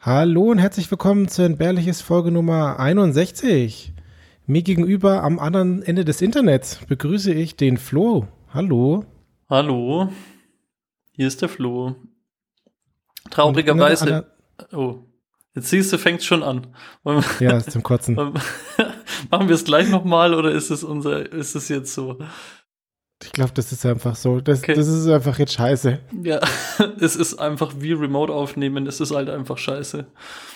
Hallo und herzlich willkommen zu Entbehrliches Folge Nummer 61. Mir gegenüber am anderen Ende des Internets begrüße ich den Flo. Hallo. Hallo. Hier ist der Flo. Traurigerweise. Oh, jetzt siehst du, fängt schon an. Ja, ist zum Kotzen. Machen wir es gleich nochmal oder ist es unser, ist es jetzt so? Ich glaube, das ist einfach so. Das, okay. das ist einfach jetzt scheiße. Ja, es ist einfach wie Remote aufnehmen, es ist halt einfach scheiße.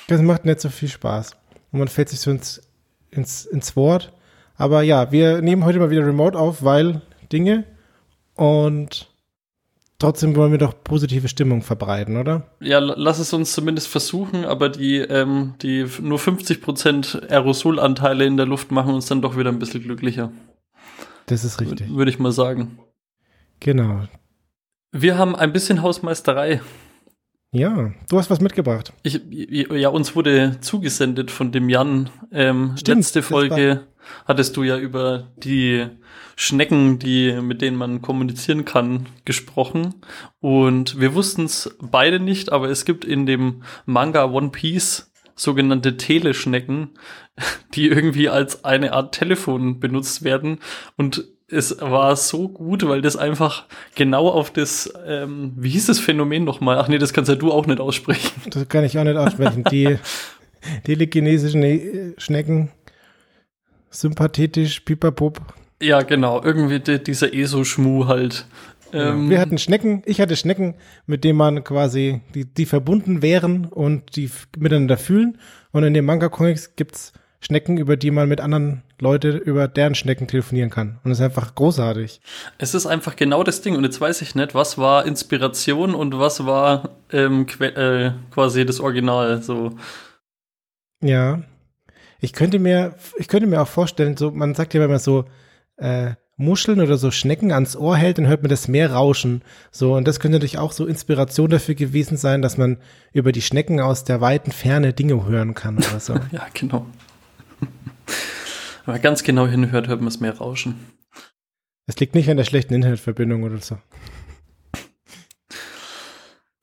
Das macht nicht so viel Spaß. Und man fällt sich so ins, ins, ins Wort. Aber ja, wir nehmen heute mal wieder Remote auf, weil Dinge. Und trotzdem wollen wir doch positive Stimmung verbreiten, oder? Ja, lass es uns zumindest versuchen, aber die, ähm, die nur 50% Aerosolanteile in der Luft machen uns dann doch wieder ein bisschen glücklicher. Das ist richtig. Würde ich mal sagen. Genau. Wir haben ein bisschen Hausmeisterei. Ja, du hast was mitgebracht. Ich, ja, uns wurde zugesendet von dem Jan. Ähm, Stimmt, letzte Folge hattest du ja über die Schnecken, die, mit denen man kommunizieren kann, gesprochen. Und wir wussten es beide nicht, aber es gibt in dem Manga One Piece sogenannte Teleschnecken, die irgendwie als eine Art Telefon benutzt werden. Und es war so gut, weil das einfach genau auf das, ähm, wie hieß das Phänomen nochmal? Ach nee, das kannst ja du auch nicht aussprechen. Das kann ich auch nicht aussprechen. Die telekinesischen äh, Schnecken, sympathetisch, pipapup. Ja, genau. Irgendwie die, dieser ESO-Schmu halt. Ähm, wir hatten Schnecken, ich hatte Schnecken, mit denen man quasi, die, die verbunden wären und die miteinander fühlen. Und in den Manga-Comics gibt's Schnecken, über die man mit anderen Leuten über deren Schnecken telefonieren kann. Und das ist einfach großartig. Es ist einfach genau das Ding. Und jetzt weiß ich nicht, was war Inspiration und was war ähm, äh, quasi das Original. So. Ja. Ich könnte mir, ich könnte mir auch vorstellen, so, man sagt ja immer so, äh, Muscheln oder so Schnecken ans Ohr hält, dann hört man das Meer rauschen. So, und das könnte natürlich auch so Inspiration dafür gewesen sein, dass man über die Schnecken aus der weiten Ferne Dinge hören kann oder so. ja, genau. Wenn man ganz genau hinhört, hört man das Meer rauschen. Es liegt nicht an der schlechten Internetverbindung oder so.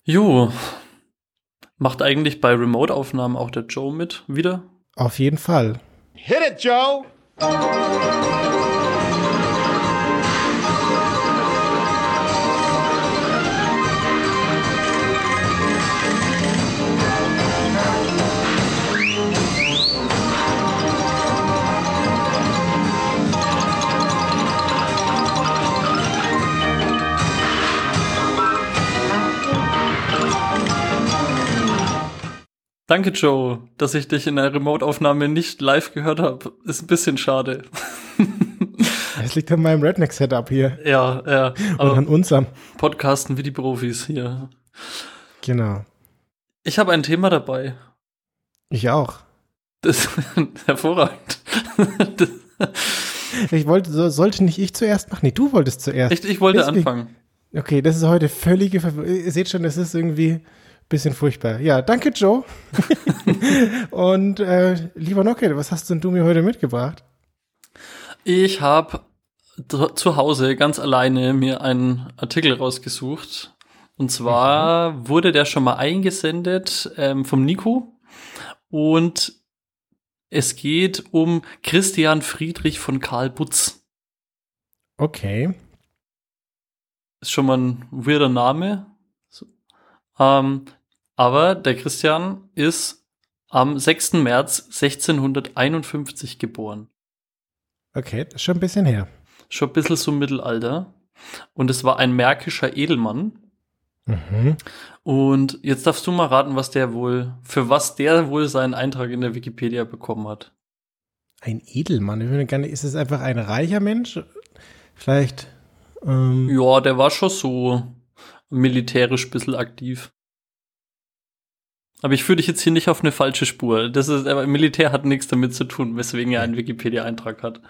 Jo. Macht eigentlich bei Remote-Aufnahmen auch der Joe mit wieder? Auf jeden Fall. Hit it, Joe! Danke, Joe, dass ich dich in der Remote-Aufnahme nicht live gehört habe. Ist ein bisschen schade. Es liegt an meinem Redneck-Setup hier. Ja, ja. Und an unserem. Podcasten wie die Profis hier. Genau. Ich habe ein Thema dabei. Ich auch. Das ist hervorragend. Das ich wollte, so, sollte nicht ich zuerst machen? Nee, du wolltest zuerst. Ich, ich wollte Deswegen, anfangen. Okay, das ist heute völlige Ver Ihr seht schon, das ist irgendwie Bisschen furchtbar. Ja, danke, Joe. Und äh, lieber Nocke, was hast denn du mir heute mitgebracht? Ich habe zu Hause ganz alleine mir einen Artikel rausgesucht. Und zwar mhm. wurde der schon mal eingesendet ähm, vom Nico. Und es geht um Christian Friedrich von Karl Butz. Okay. Ist schon mal ein weirder Name. So. Ähm, aber der Christian ist am 6. März 1651 geboren. Okay, das ist schon ein bisschen her. Schon ein bisschen so Mittelalter. Und es war ein märkischer Edelmann. Mhm. Und jetzt darfst du mal raten, was der wohl, für was der wohl seinen Eintrag in der Wikipedia bekommen hat. Ein Edelmann? Ich würde gerne, ist es einfach ein reicher Mensch? Vielleicht. Ähm ja, der war schon so militärisch ein bisschen aktiv. Aber ich führe dich jetzt hier nicht auf eine falsche Spur. Das ist, aber Militär hat nichts damit zu tun, weswegen er einen Wikipedia-Eintrag hat.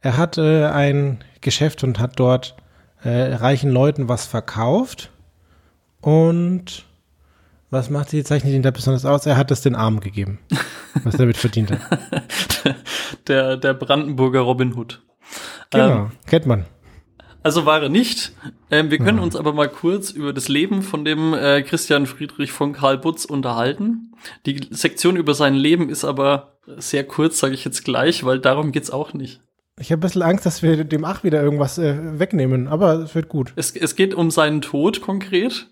Er hat äh, ein Geschäft und hat dort äh, reichen Leuten was verkauft. Und was macht sie, zeichnet ihn da besonders aus? Er hat es den Armen gegeben, was er damit verdient hat. der, der Brandenburger Robin Hood. Genau, ähm, kennt man. Also war er nicht. Ähm, wir können ja. uns aber mal kurz über das Leben von dem äh, Christian Friedrich von Karl Butz unterhalten. Die Sektion über sein Leben ist aber sehr kurz, sage ich jetzt gleich, weil darum geht's auch nicht. Ich habe ein bisschen Angst, dass wir dem Ach wieder irgendwas äh, wegnehmen, aber es wird gut. Es, es geht um seinen Tod konkret.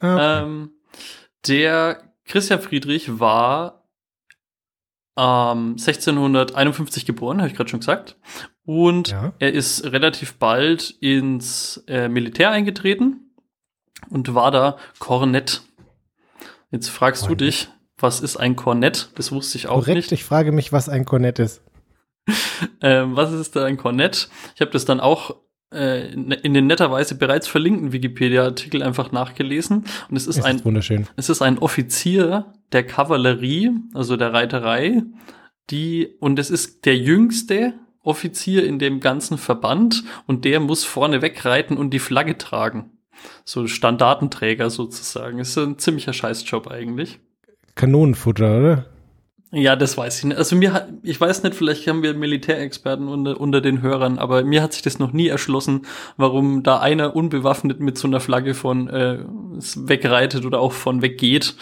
Ah, okay. Ähm, der Christian Friedrich war ähm, 1651 geboren, habe ich gerade schon gesagt. Und ja. er ist relativ bald ins äh, Militär eingetreten und war da Kornett. Jetzt fragst Kornett. du dich, was ist ein Kornett? Das wusste ich auch Korrekt, nicht. ich frage mich, was ein Kornett ist. ähm, was ist da ein Kornett? Ich habe das dann auch äh, in den netterweise bereits verlinkten Wikipedia-Artikel einfach nachgelesen. Und es ist, ist ein wunderschön. Es ist ein Offizier der Kavallerie, also der Reiterei, die und es ist der jüngste Offizier in dem ganzen Verband und der muss vorne wegreiten und die Flagge tragen. So Standartenträger sozusagen. Ist ein ziemlicher Scheißjob eigentlich. Kanonenfutter, oder? Ja, das weiß ich nicht. Also mir hat, ich weiß nicht, vielleicht haben wir Militärexperten unter, unter den Hörern, aber mir hat sich das noch nie erschlossen, warum da einer unbewaffnet mit so einer Flagge von äh, wegreitet oder auch von weggeht.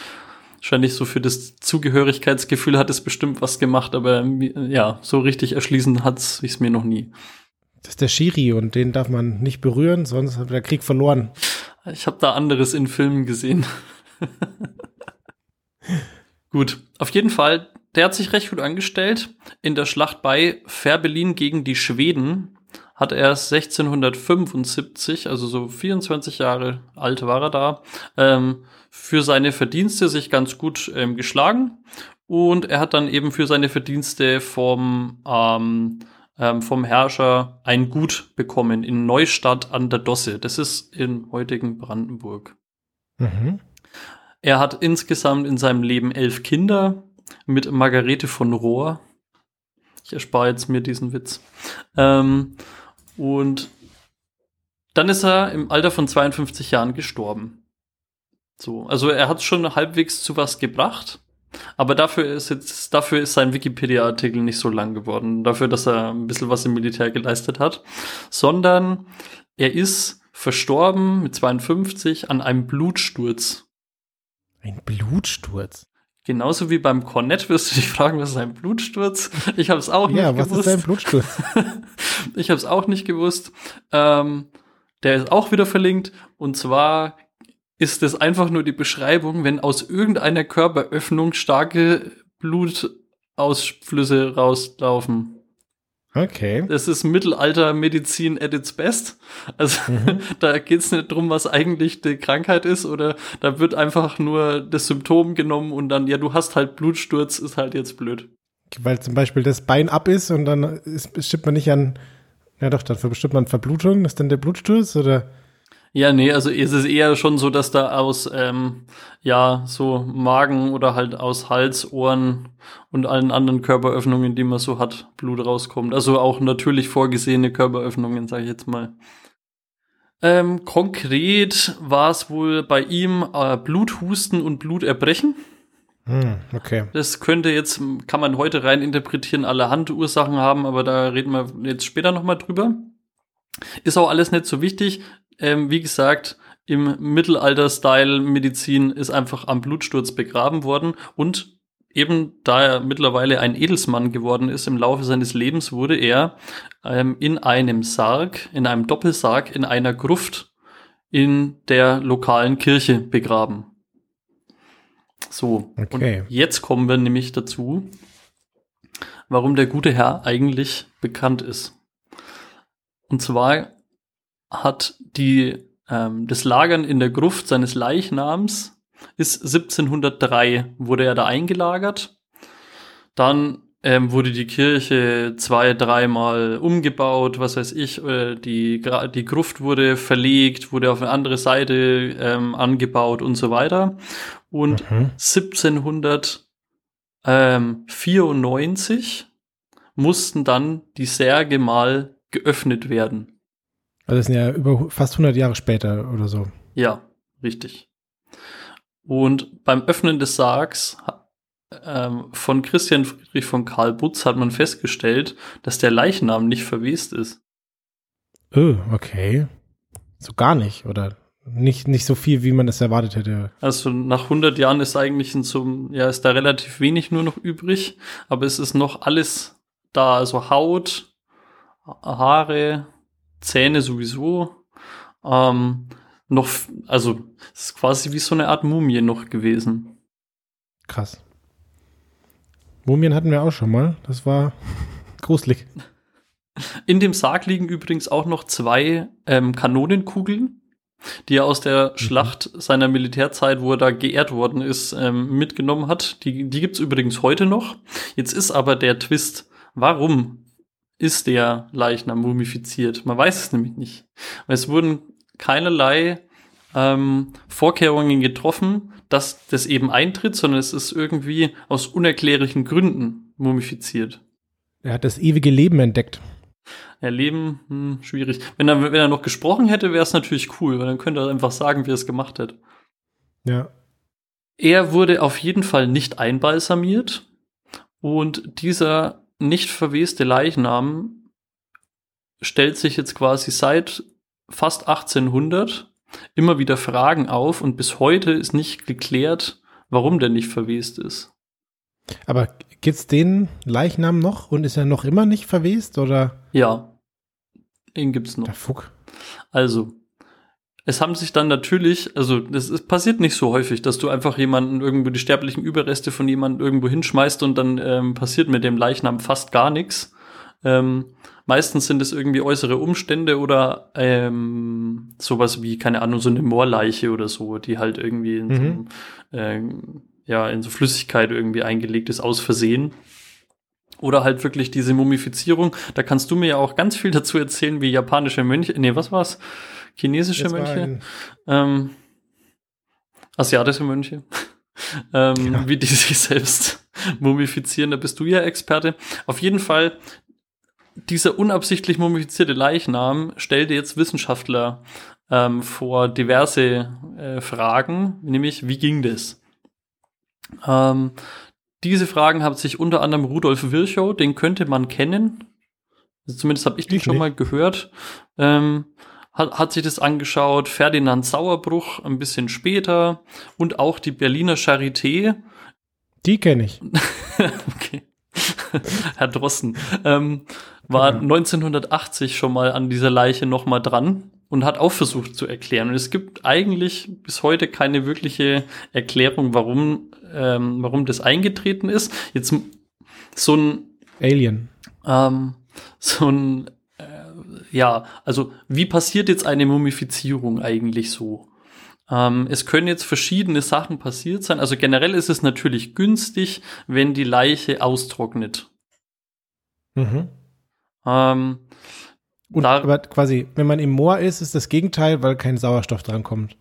Wahrscheinlich so für das Zugehörigkeitsgefühl hat es bestimmt was gemacht, aber ja, so richtig erschließen hat es sich mir noch nie. Das ist der Shiri und den darf man nicht berühren, sonst hat der Krieg verloren. Ich habe da anderes in Filmen gesehen. Gut, auf jeden Fall der hat sich recht gut angestellt. In der Schlacht bei Färbelin gegen die Schweden hat er 1675, also so 24 Jahre alt war er da, ähm, für seine Verdienste sich ganz gut ähm, geschlagen. Und er hat dann eben für seine Verdienste vom, ähm, ähm, vom Herrscher ein Gut bekommen in Neustadt an der Dosse. Das ist in heutigen Brandenburg. Mhm. Er hat insgesamt in seinem Leben elf Kinder mit Margarete von Rohr. Ich erspare jetzt mir diesen Witz. Ähm, und dann ist er im Alter von 52 Jahren gestorben. So, also er hat schon halbwegs zu was gebracht, aber dafür ist jetzt, dafür ist sein Wikipedia-Artikel nicht so lang geworden, dafür, dass er ein bisschen was im Militär geleistet hat, sondern er ist verstorben mit 52 an einem Blutsturz. Ein Blutsturz? Genauso wie beim Cornett wirst du dich fragen, was ist ein Blutsturz? Ich habe es auch nicht ja, gewusst. Ja, was ist ein Blutsturz? ich habe es auch nicht gewusst. Ähm, der ist auch wieder verlinkt. Und zwar ist es einfach nur die Beschreibung, wenn aus irgendeiner Körperöffnung starke Blutausflüsse rauslaufen. Okay. Das ist Mittelaltermedizin at its best. Also mhm. da geht's nicht drum, was eigentlich die Krankheit ist, oder da wird einfach nur das Symptom genommen und dann, ja, du hast halt Blutsturz, ist halt jetzt blöd. Weil zum Beispiel das Bein ab ist und dann ist, bestimmt man nicht an, ja doch, dann bestimmt man Verblutung, ist dann der Blutsturz oder? Ja, nee, also ist es eher schon so, dass da aus, ähm, ja, so Magen oder halt aus Hals, Ohren und allen anderen Körperöffnungen, die man so hat, Blut rauskommt. Also auch natürlich vorgesehene Körperöffnungen, sage ich jetzt mal. Ähm, konkret war es wohl bei ihm äh, Bluthusten und Bluterbrechen. Hm, okay. Das könnte jetzt, kann man heute rein interpretieren, alle Handursachen haben, aber da reden wir jetzt später nochmal drüber. Ist auch alles nicht so wichtig. Ähm, wie gesagt, im Mittelalter-Style Medizin ist einfach am Blutsturz begraben worden und eben da er mittlerweile ein Edelsmann geworden ist im Laufe seines Lebens, wurde er ähm, in einem Sarg, in einem Doppelsarg, in einer Gruft in der lokalen Kirche begraben. So, okay. und jetzt kommen wir nämlich dazu, warum der gute Herr eigentlich bekannt ist. Und zwar hat die, ähm, das Lagern in der Gruft seines Leichnams ist 1703 wurde er da eingelagert. Dann ähm, wurde die Kirche zwei, dreimal umgebaut, was weiß ich, äh, die, die Gruft wurde verlegt, wurde auf eine andere Seite ähm, angebaut und so weiter. Und mhm. 1794 mussten dann die Särge mal geöffnet werden. Also das sind ja über fast 100 Jahre später oder so. Ja, richtig. Und beim Öffnen des Sargs ähm, von Christian Friedrich von Karl Butz hat man festgestellt, dass der Leichnam nicht verwest ist. Oh, okay. So gar nicht, oder? Nicht, nicht so viel, wie man es erwartet hätte. Also nach 100 Jahren ist eigentlich in so, ja, ist da relativ wenig nur noch übrig, aber es ist noch alles da, also Haut, Haare, Zähne sowieso, ähm, noch, also es ist quasi wie so eine Art Mumie noch gewesen. Krass. Mumien hatten wir auch schon mal. Das war gruselig. In dem Sarg liegen übrigens auch noch zwei ähm, Kanonenkugeln, die er aus der mhm. Schlacht seiner Militärzeit, wo er da geehrt worden ist, ähm, mitgenommen hat. Die, die gibt's übrigens heute noch. Jetzt ist aber der Twist, warum ist der Leichnam mumifiziert? Man weiß es nämlich nicht. Es wurden keinerlei ähm, Vorkehrungen getroffen, dass das eben eintritt, sondern es ist irgendwie aus unerklärlichen Gründen mumifiziert. Er hat das ewige Leben entdeckt. Ja, Leben, hm, schwierig. Wenn er, wenn er noch gesprochen hätte, wäre es natürlich cool, weil dann könnte er einfach sagen, wie er es gemacht hat. Ja. Er wurde auf jeden Fall nicht einbalsamiert und dieser nicht verweste Leichnam stellt sich jetzt quasi seit fast 1800 immer wieder Fragen auf und bis heute ist nicht geklärt, warum der nicht verwest ist. Aber gibt's den Leichnam noch und ist er noch immer nicht verwest oder? Ja, den gibt's noch. Der Fuck. Also, es haben sich dann natürlich, also das ist, passiert nicht so häufig, dass du einfach jemanden irgendwo die sterblichen Überreste von jemandem irgendwo hinschmeißt und dann ähm, passiert mit dem Leichnam fast gar nichts. Ähm, meistens sind es irgendwie äußere Umstände oder ähm, sowas wie, keine Ahnung, so eine Moorleiche oder so, die halt irgendwie in, mhm. so, äh, ja, in so Flüssigkeit irgendwie eingelegt ist, aus Versehen. Oder halt wirklich diese Mumifizierung. Da kannst du mir ja auch ganz viel dazu erzählen, wie japanische Mönche, nee, was war's? Chinesische Jetzt Mönche? Ähm, asiatische Mönche. ähm, ja. Wie die sich selbst mumifizieren, da bist du ja Experte. Auf jeden Fall dieser unabsichtlich mumifizierte Leichnam stellte jetzt Wissenschaftler ähm, vor diverse äh, Fragen, nämlich wie ging das? Ähm, diese Fragen haben sich unter anderem Rudolf Virchow, den könnte man kennen. Also zumindest habe ich den ich schon nicht. mal gehört. Ähm, hat, hat sich das angeschaut. Ferdinand Sauerbruch ein bisschen später und auch die Berliner Charité. Die kenne ich. okay. Herr Drossen, ähm, war ja. 1980 schon mal an dieser Leiche noch mal dran und hat auch versucht zu erklären. Und es gibt eigentlich bis heute keine wirkliche Erklärung, warum, ähm, warum das eingetreten ist. Jetzt so ein Alien. Ähm, so ein ja, also wie passiert jetzt eine Mumifizierung eigentlich so? Ähm, es können jetzt verschiedene Sachen passiert sein. Also generell ist es natürlich günstig, wenn die Leiche austrocknet. Mhm. Ähm, Und, da, aber quasi, wenn man im Moor ist, ist das Gegenteil, weil kein Sauerstoff dran kommt.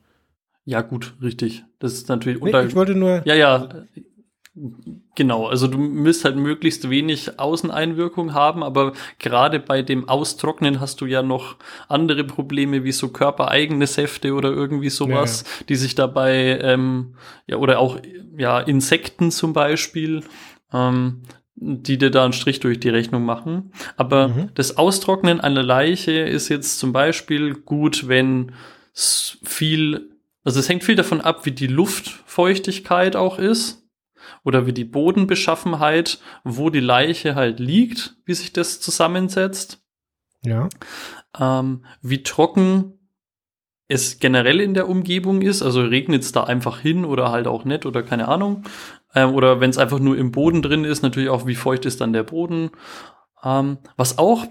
Ja, gut, richtig. Das ist natürlich nee, Ich wollte nur. Ja, ja. Genau, also du müsst halt möglichst wenig Außeneinwirkung haben, aber gerade bei dem Austrocknen hast du ja noch andere Probleme wie so körpereigene Säfte oder irgendwie sowas, ja, ja. die sich dabei, ähm, ja, oder auch ja, Insekten zum Beispiel, ähm, die dir da einen Strich durch die Rechnung machen. Aber mhm. das Austrocknen einer Leiche ist jetzt zum Beispiel gut, wenn viel, also es hängt viel davon ab, wie die Luftfeuchtigkeit auch ist oder wie die Bodenbeschaffenheit, wo die Leiche halt liegt, wie sich das zusammensetzt. Ja. Ähm, wie trocken es generell in der Umgebung ist, also regnet es da einfach hin oder halt auch nicht oder keine Ahnung. Ähm, oder wenn es einfach nur im Boden drin ist, natürlich auch, wie feucht ist dann der Boden. Ähm, was auch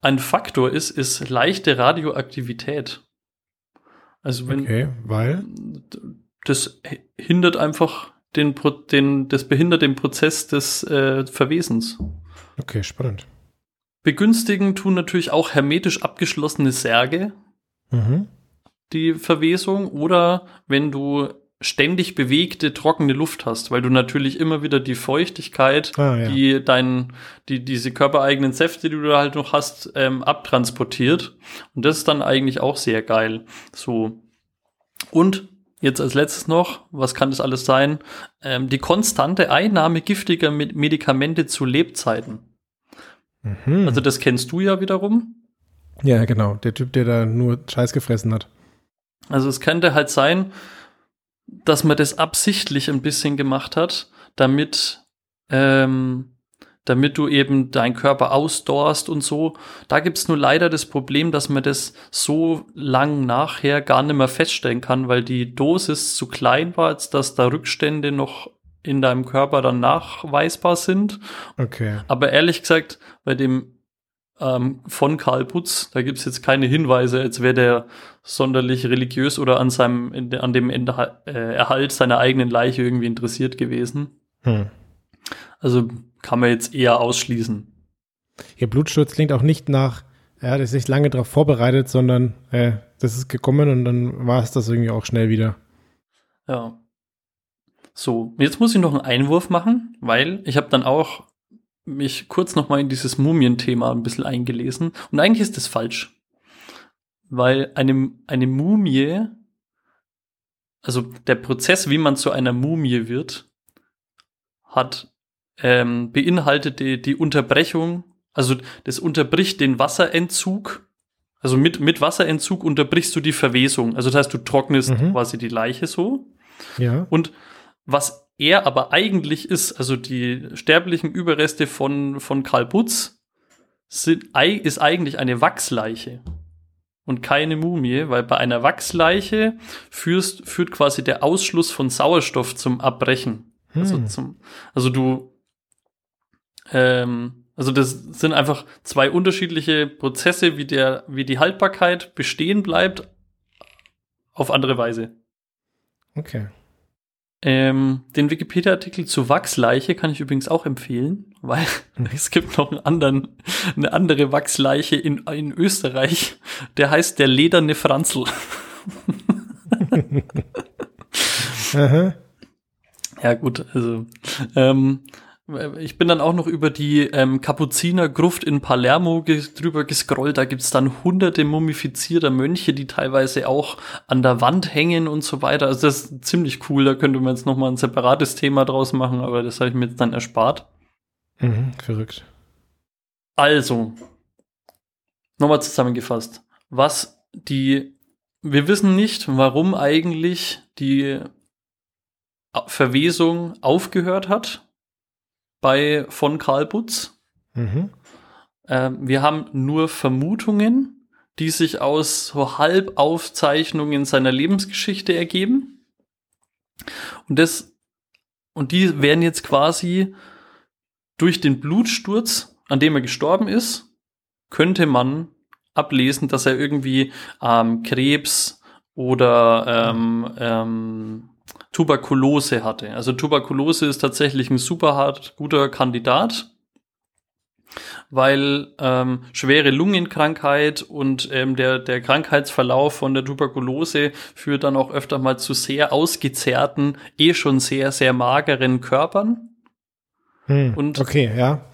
ein Faktor ist, ist leichte Radioaktivität. Also wenn okay, weil das hindert einfach den, den, das behindert den Prozess des äh, Verwesens. Okay, spannend. Begünstigen tun natürlich auch hermetisch abgeschlossene Särge mhm. die Verwesung oder wenn du ständig bewegte, trockene Luft hast, weil du natürlich immer wieder die Feuchtigkeit, ah, ja. die dein, die, diese körpereigenen Säfte, die du da halt noch hast, ähm, abtransportiert. Und das ist dann eigentlich auch sehr geil. So. Und Jetzt als letztes noch, was kann das alles sein? Ähm, die konstante Einnahme giftiger Medikamente zu Lebzeiten. Mhm. Also das kennst du ja wiederum. Ja, genau. Der Typ, der da nur Scheiß gefressen hat. Also es könnte halt sein, dass man das absichtlich ein bisschen gemacht hat, damit, ähm, damit du eben deinen Körper ausdorst und so. Da gibt's nur leider das Problem, dass man das so lang nachher gar nicht mehr feststellen kann, weil die Dosis zu klein war, als dass da Rückstände noch in deinem Körper dann nachweisbar sind. Okay. Aber ehrlich gesagt, bei dem ähm, von Karl Putz, da gibt's jetzt keine Hinweise, als wäre der sonderlich religiös oder an seinem an dem äh, Erhalt seiner eigenen Leiche irgendwie interessiert gewesen. Hm. Also kann man jetzt eher ausschließen. Ihr Blutsturz klingt auch nicht nach, er hat sich lange darauf vorbereitet, sondern äh, das ist gekommen und dann war es das irgendwie auch schnell wieder. Ja. So, jetzt muss ich noch einen Einwurf machen, weil ich habe dann auch mich kurz noch mal in dieses Mumienthema ein bisschen eingelesen und eigentlich ist das falsch. Weil eine, eine Mumie, also der Prozess, wie man zu einer Mumie wird, hat ähm, beinhaltet die, die Unterbrechung, also das unterbricht den Wasserentzug. Also mit, mit Wasserentzug unterbrichst du die Verwesung. Also das heißt, du trocknest mhm. quasi die Leiche so. Ja. Und was er aber eigentlich ist, also die sterblichen Überreste von, von Karl Butz, sind, ist eigentlich eine Wachsleiche und keine Mumie, weil bei einer Wachsleiche führst, führt quasi der Ausschluss von Sauerstoff zum Abbrechen. Also hm. Also, zum, also du, ähm, also das sind einfach zwei unterschiedliche Prozesse, wie der, wie die Haltbarkeit bestehen bleibt, auf andere Weise. Okay. Ähm, den Wikipedia-Artikel zu Wachsleiche kann ich übrigens auch empfehlen, weil mhm. es gibt noch einen anderen, eine andere Wachsleiche in, in Österreich, der heißt der lederne Franzl. ja gut, also ähm, ich bin dann auch noch über die ähm, Kapuzinergruft in Palermo ge drüber gescrollt. Da gibt's dann hunderte mumifizierter Mönche, die teilweise auch an der Wand hängen und so weiter. Also das ist ziemlich cool. Da könnte man jetzt noch mal ein separates Thema draus machen, aber das habe ich mir jetzt dann erspart. Mhm, verrückt. Also, nochmal zusammengefasst. Was die, wir wissen nicht, warum eigentlich die Verwesung aufgehört hat bei von Karl Butz. Mhm. Ähm, wir haben nur Vermutungen, die sich aus so Halbaufzeichnungen seiner Lebensgeschichte ergeben. Und das, und die werden jetzt quasi durch den Blutsturz, an dem er gestorben ist, könnte man ablesen, dass er irgendwie ähm, Krebs oder ähm, ähm, Tuberkulose hatte. Also Tuberkulose ist tatsächlich ein super hart guter Kandidat, weil ähm, schwere Lungenkrankheit und ähm, der, der Krankheitsverlauf von der Tuberkulose führt dann auch öfter mal zu sehr ausgezerrten, eh schon sehr, sehr mageren Körpern. Hm, und okay, ja.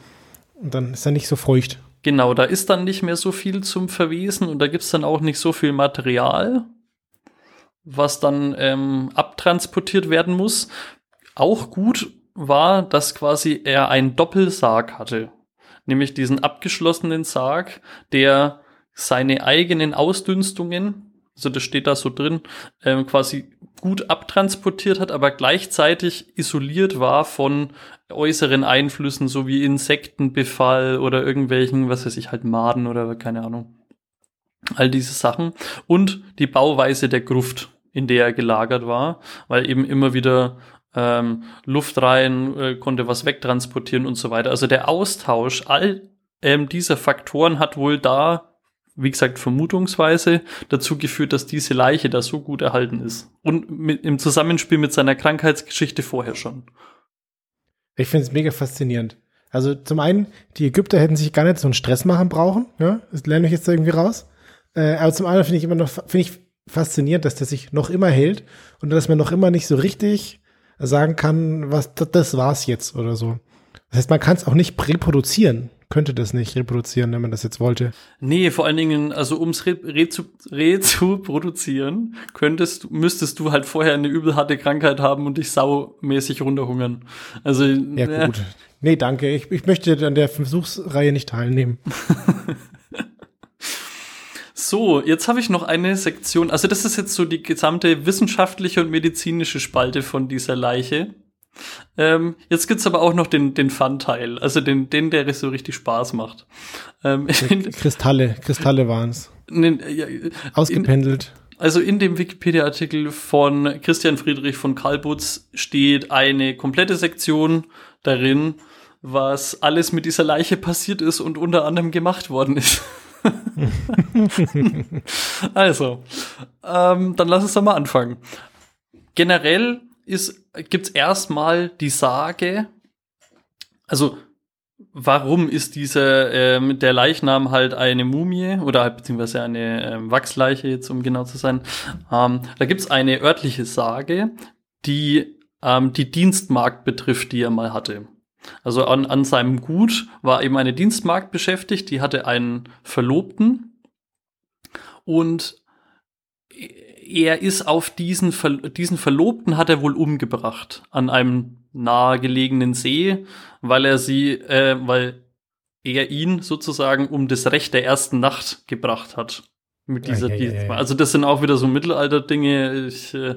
Und dann ist er nicht so feucht. Genau, da ist dann nicht mehr so viel zum Verwesen und da gibt's dann auch nicht so viel Material was dann ähm, abtransportiert werden muss. Auch gut war, dass quasi er einen Doppelsarg hatte. Nämlich diesen abgeschlossenen Sarg, der seine eigenen Ausdünstungen, also das steht da so drin, ähm, quasi gut abtransportiert hat, aber gleichzeitig isoliert war von äußeren Einflüssen, so wie Insektenbefall oder irgendwelchen, was weiß ich, halt Maden oder keine Ahnung all diese Sachen und die Bauweise der Gruft, in der er gelagert war, weil eben immer wieder ähm, Luft rein, äh, konnte was wegtransportieren und so weiter. Also der Austausch all ähm, dieser Faktoren hat wohl da, wie gesagt, vermutungsweise dazu geführt, dass diese Leiche da so gut erhalten ist. Und mit, im Zusammenspiel mit seiner Krankheitsgeschichte vorher schon. Ich finde es mega faszinierend. Also zum einen, die Ägypter hätten sich gar nicht so einen Stress machen brauchen, ja, das lerne ich jetzt irgendwie raus. Äh, aber zum anderen finde ich immer noch, finde ich faszinierend, dass der sich noch immer hält und dass man noch immer nicht so richtig sagen kann, was das war's jetzt oder so. Das heißt, man kann es auch nicht reproduzieren, könnte das nicht reproduzieren, wenn man das jetzt wollte. Nee, vor allen Dingen, also ums re, re, zu, re zu produzieren, könntest, müsstest du halt vorher eine übelharte Krankheit haben und dich saumäßig runterhungern. Also ja, äh, gut. Nee, danke. Ich, ich möchte an der Versuchsreihe nicht teilnehmen. So, jetzt habe ich noch eine Sektion. Also das ist jetzt so die gesamte wissenschaftliche und medizinische Spalte von dieser Leiche. Ähm, jetzt gibt's aber auch noch den, den Fun-Teil, also den, den, der so richtig Spaß macht. Ähm, Kristalle, Kristalle waren's. In, ja, Ausgependelt. In, also in dem Wikipedia-Artikel von Christian Friedrich von Kalbutz steht eine komplette Sektion darin, was alles mit dieser Leiche passiert ist und unter anderem gemacht worden ist. also, ähm, dann lass uns doch mal anfangen. Generell gibt es erstmal die Sage, also warum ist dieser ähm, der Leichnam halt eine Mumie oder halt beziehungsweise eine ähm, Wachsleiche jetzt um genau zu sein. Ähm, da gibt es eine örtliche Sage, die ähm, die Dienstmarkt betrifft, die er mal hatte. Also an, an seinem Gut war eben eine Dienstmarkt beschäftigt, die hatte einen Verlobten und er ist auf diesen, Ver diesen Verlobten hat er wohl umgebracht an einem nahegelegenen See, weil er sie, äh, weil er ihn sozusagen um das Recht der ersten Nacht gebracht hat. Mit dieser ja, ja, ja, Also das sind auch wieder so Mittelalter-Dinge. Ich, äh,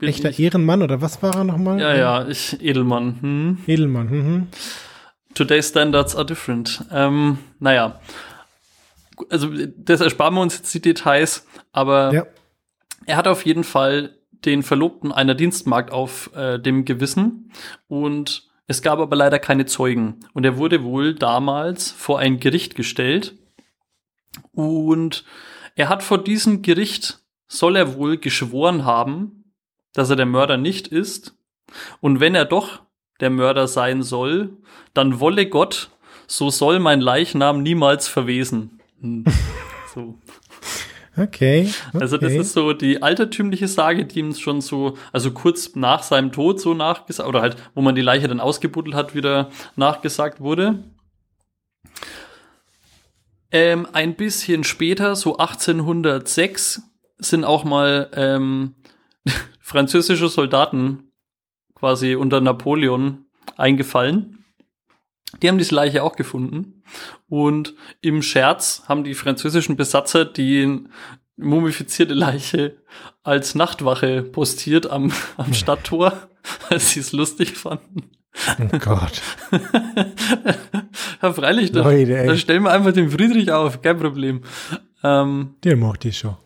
Echter Ehrenmann oder was war er nochmal? Ja, ja, ich, Edelmann. Hm. Edelmann, mhm. Today's standards are different. Ähm, naja. Also, das ersparen wir uns jetzt die Details, aber ja. er hat auf jeden Fall den Verlobten einer Dienstmarkt auf äh, dem Gewissen und es gab aber leider keine Zeugen. Und er wurde wohl damals vor ein Gericht gestellt und er hat vor diesem Gericht, soll er wohl geschworen haben, dass er der Mörder nicht ist. Und wenn er doch der Mörder sein soll, dann wolle Gott, so soll mein Leichnam niemals verwesen. Hm. So. Okay, okay, Also das ist so die altertümliche Sage, die ihm schon so, also kurz nach seinem Tod so nachgesagt, oder halt, wo man die Leiche dann ausgebuddelt hat, wieder nachgesagt wurde. Ähm, ein bisschen später, so 1806, sind auch mal ähm, französische Soldaten quasi unter Napoleon eingefallen. Die haben diese Leiche auch gefunden. Und im Scherz haben die französischen Besatzer die mumifizierte Leiche als Nachtwache postiert am, am Stadttor, als sie es lustig fanden. Oh Gott. ja, freilich, da, Leute, da stellen wir einfach den Friedrich auf, kein Problem. Ähm, Der macht die schon.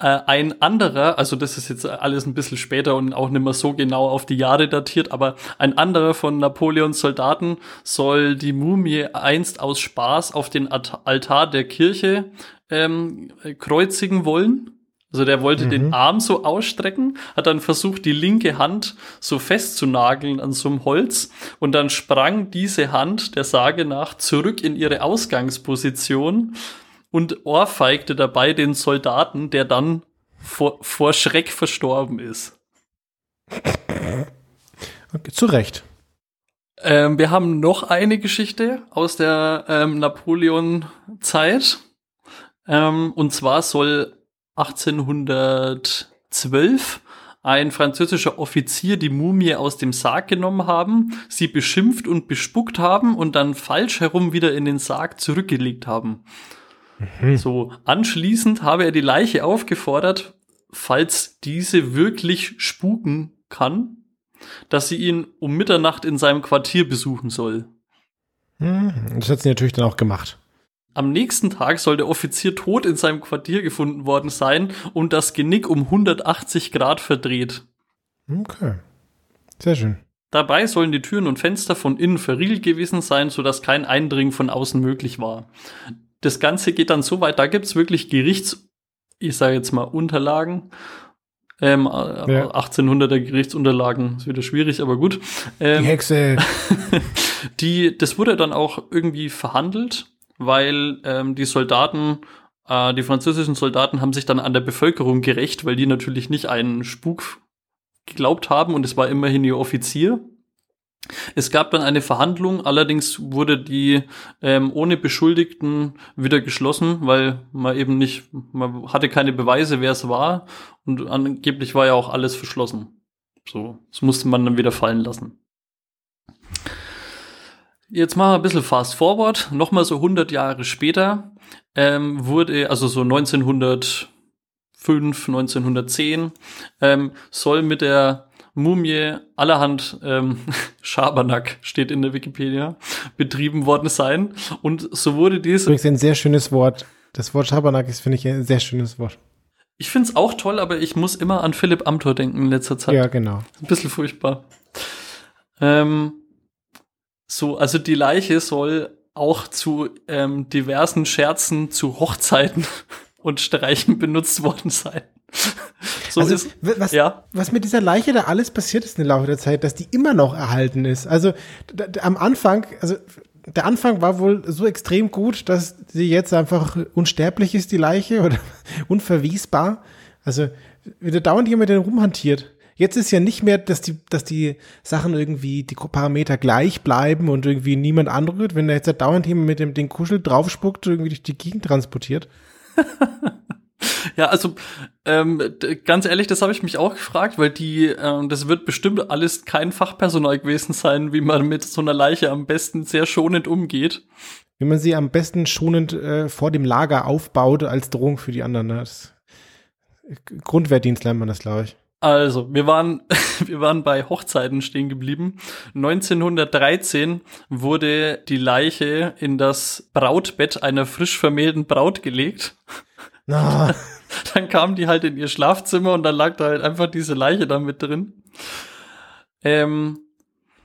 Äh, ein anderer, also das ist jetzt alles ein bisschen später und auch nicht mehr so genau auf die Jahre datiert, aber ein anderer von Napoleons Soldaten soll die Mumie einst aus Spaß auf den Altar der Kirche ähm, kreuzigen wollen. Also der wollte mhm. den Arm so ausstrecken, hat dann versucht, die linke Hand so festzunageln an so einem Holz und dann sprang diese Hand der Sage nach zurück in ihre Ausgangsposition und ohrfeigte dabei den Soldaten, der dann vor, vor Schreck verstorben ist. Okay, zu Recht. Ähm, wir haben noch eine Geschichte aus der ähm, Napoleon-Zeit. Ähm, und zwar soll 1812 ein französischer Offizier die Mumie aus dem Sarg genommen haben, sie beschimpft und bespuckt haben und dann falsch herum wieder in den Sarg zurückgelegt haben. Mhm. So, anschließend habe er die Leiche aufgefordert, falls diese wirklich spuken kann, dass sie ihn um Mitternacht in seinem Quartier besuchen soll. Mhm. Das hat sie natürlich dann auch gemacht. Am nächsten Tag soll der Offizier tot in seinem Quartier gefunden worden sein und das Genick um 180 Grad verdreht. Okay. Sehr schön. Dabei sollen die Türen und Fenster von innen verriegelt gewesen sein, sodass kein Eindringen von außen möglich war das Ganze geht dann so weit, da gibt's wirklich Gerichts, ich sage jetzt mal Unterlagen, ähm, ja. 1800er Gerichtsunterlagen ist wieder schwierig, aber gut. Ähm, die Hexe. die, das wurde dann auch irgendwie verhandelt, weil ähm, die Soldaten, äh, die französischen Soldaten haben sich dann an der Bevölkerung gerecht, weil die natürlich nicht einen Spuk geglaubt haben und es war immerhin ihr Offizier. Es gab dann eine Verhandlung, allerdings wurde die ähm, ohne Beschuldigten wieder geschlossen, weil man eben nicht, man hatte keine Beweise, wer es war und angeblich war ja auch alles verschlossen. So, das musste man dann wieder fallen lassen. Jetzt wir ein bisschen fast forward, nochmal so 100 Jahre später. ähm, wurde, also so 1905, 1910, ähm, soll mit der Mumie allerhand ähm, Schabernack steht in der Wikipedia betrieben worden sein. Und so wurde dies übrigens ein sehr schönes Wort. Das Wort Schabernack ist finde ich ein sehr schönes Wort. Ich finde es auch toll aber ich muss immer an Philipp Amthor denken in letzter Zeit. Ja genau. Ein bisschen furchtbar. Ähm, so also die Leiche soll auch zu ähm, diversen Scherzen zu Hochzeiten und Streichen benutzt worden sein so also, ist, was, ja. was mit dieser Leiche da alles passiert ist im Laufe der Zeit, dass die immer noch erhalten ist. Also am Anfang, also der Anfang war wohl so extrem gut, dass sie jetzt einfach unsterblich ist, die Leiche, oder unverwiesbar. Also wieder dauernd jemand den rumhantiert. Jetzt ist ja nicht mehr, dass die, dass die Sachen irgendwie, die Parameter gleich bleiben und irgendwie niemand anrührt, wenn da jetzt dauernd jemand mit dem den Kuschel draufspuckt, irgendwie durch die Gegend transportiert. Ja, also ähm, ganz ehrlich, das habe ich mich auch gefragt, weil die, ähm, das wird bestimmt alles kein Fachpersonal gewesen sein, wie man mit so einer Leiche am besten sehr schonend umgeht. Wie man sie am besten schonend äh, vor dem Lager aufbaut als Drohung für die anderen. Ne? Das, Grundwehrdienst lernt man das, glaube ich. Also, wir waren, wir waren bei Hochzeiten stehen geblieben. 1913 wurde die Leiche in das Brautbett einer frisch vermählten Braut gelegt. Na. Dann kam die halt in ihr Schlafzimmer und dann lag da halt einfach diese Leiche da mit drin. Ähm,